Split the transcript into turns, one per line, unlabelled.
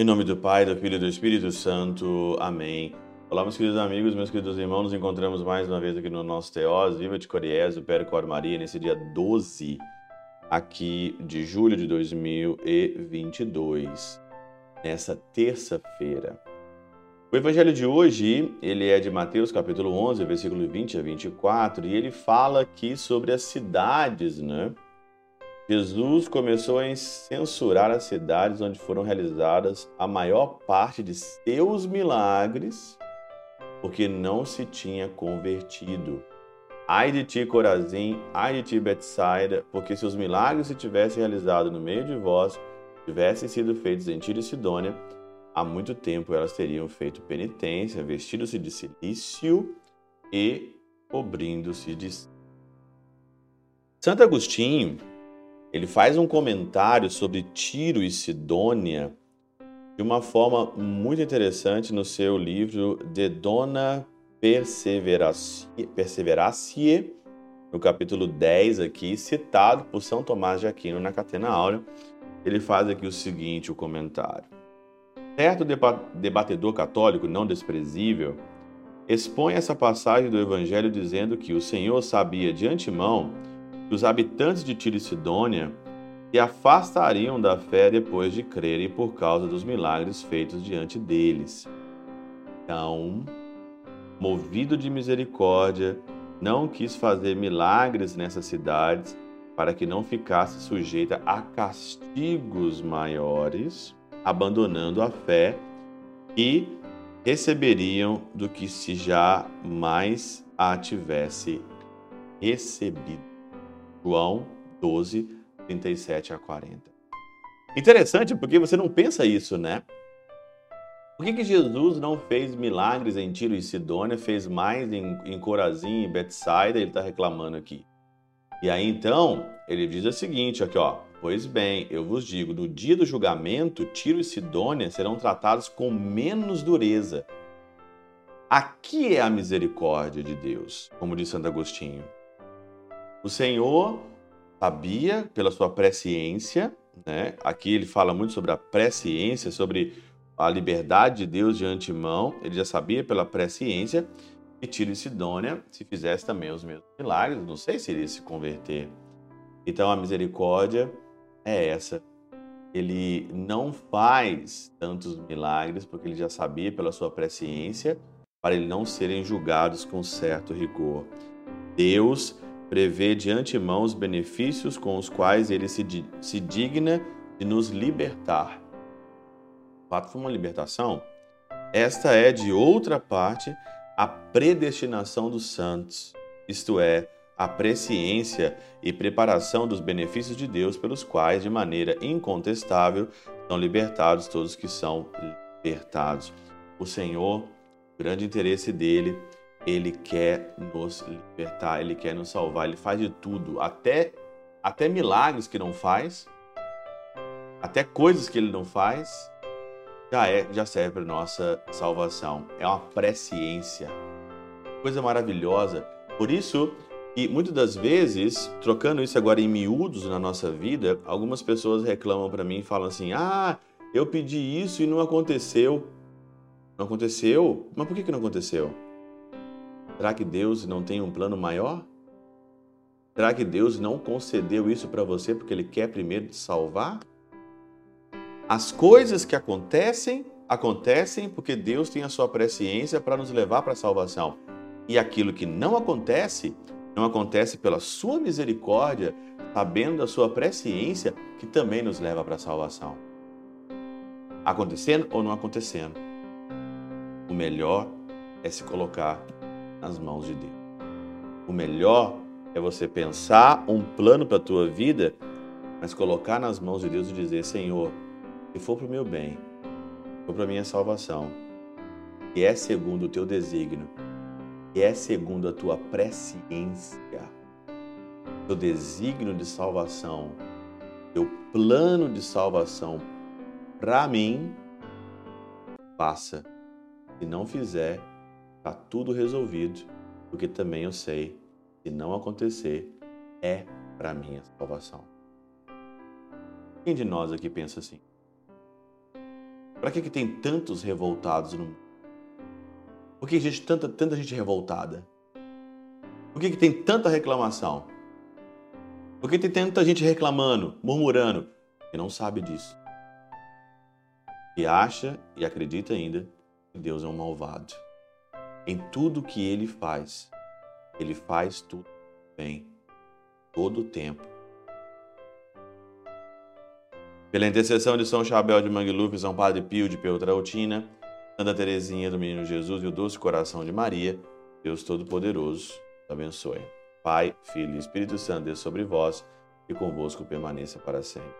Em nome do Pai, do Filho e do Espírito Santo. Amém. Olá, meus queridos amigos, meus queridos irmãos. Nos encontramos mais uma vez aqui no nosso Teós, Viva de Coriés, o Percor Maria, nesse dia 12 aqui de julho de 2022, nessa terça-feira. O evangelho de hoje, ele é de Mateus capítulo 11, versículo 20 a 24, e ele fala aqui sobre as cidades, né? Jesus começou a censurar as cidades onde foram realizadas a maior parte de seus milagres, porque não se tinha convertido. Ai de ti, Corazim, ai de ti, Betsaida, porque se os milagres se tivessem realizado no meio de vós, tivessem sido feitos em Tiro e Sidônia, há muito tempo elas teriam feito penitência, vestindo-se de silício e cobrindo-se de Santo Agostinho, ele faz um comentário sobre Tiro e Sidônia de uma forma muito interessante no seu livro De Dona Perseveracie, no capítulo 10 aqui, citado por São Tomás de Aquino na Catena Áurea. Ele faz aqui o seguinte, o comentário. Certo debatedor católico não desprezível expõe essa passagem do Evangelho dizendo que o Senhor sabia de antemão que os habitantes de Tiro e Sidônia se afastariam da fé depois de crerem por causa dos milagres feitos diante deles. Então, movido de misericórdia, não quis fazer milagres nessas cidades para que não ficasse sujeita a castigos maiores, abandonando a fé e receberiam do que se já mais a tivesse recebido. João 12, 37 a 40. Interessante porque você não pensa isso, né? Por que, que Jesus não fez milagres em Tiro e Sidônia, fez mais em, em Corazim e Betsaida? Ele está reclamando aqui. E aí então, ele diz o seguinte, aqui ó. Pois bem, eu vos digo, no dia do julgamento, Tiro e Sidônia serão tratados com menos dureza. Aqui é a misericórdia de Deus, como diz Santo Agostinho. O Senhor sabia pela sua presciência, né? Aqui ele fala muito sobre a presciência, sobre a liberdade de Deus de antemão. Ele já sabia pela presciência que Tiro e Sidônia, se fizesse também os mesmos milagres, não sei se iria se converter. Então a misericórdia é essa. Ele não faz tantos milagres porque ele já sabia pela sua presciência para eles não serem julgados com certo rigor. Deus prevê de antemão os benefícios com os quais ele se, se digna de nos libertar. O fato foi uma libertação. Esta é, de outra parte, a predestinação dos santos, isto é, a presciência e preparação dos benefícios de Deus pelos quais, de maneira incontestável, são libertados todos que são libertados. O Senhor, o grande interesse dele ele quer nos libertar, ele quer nos salvar, ele faz de tudo, até até milagres que não faz, até coisas que ele não faz, já é, já serve para nossa salvação. É uma presciência. Coisa maravilhosa. Por isso, e muitas das vezes, trocando isso agora em miúdos na nossa vida, algumas pessoas reclamam para mim e falam assim: "Ah, eu pedi isso e não aconteceu". Não aconteceu? Mas por que que não aconteceu? Será que Deus não tem um plano maior? Será que Deus não concedeu isso para você porque Ele quer primeiro te salvar? As coisas que acontecem, acontecem porque Deus tem a sua presciência para nos levar para a salvação. E aquilo que não acontece, não acontece pela sua misericórdia, sabendo da sua presciência, que também nos leva para a salvação. Acontecendo ou não acontecendo. O melhor é se colocar nas mãos de Deus. O melhor é você pensar um plano para a tua vida, mas colocar nas mãos de Deus e dizer: Senhor, se for para o meu bem, se for para a minha salvação, e é segundo o teu desígnio, e é segundo a tua presciência, teu desígnio de salvação, teu plano de salvação para mim, faça. Se não fizer, Está tudo resolvido, porque também eu sei Se não acontecer, é para minha salvação. Quem de nós aqui pensa assim? Para que, que tem tantos revoltados no mundo? Por que existe tanta, tanta gente revoltada? Por que, que tem tanta reclamação? Por que tem tanta gente reclamando, murmurando? E não sabe disso. E acha e acredita ainda que Deus é um malvado. Em tudo que ele faz, ele faz tudo bem, todo o tempo. Pela intercessão de São Chabel de Mangluf, São Padre Pio de Peltrautina, Santa Teresinha do Menino Jesus e o Doce Coração de Maria, Deus Todo-Poderoso abençoe. Pai, Filho e Espírito Santo, Deus sobre vós e convosco permaneça para sempre.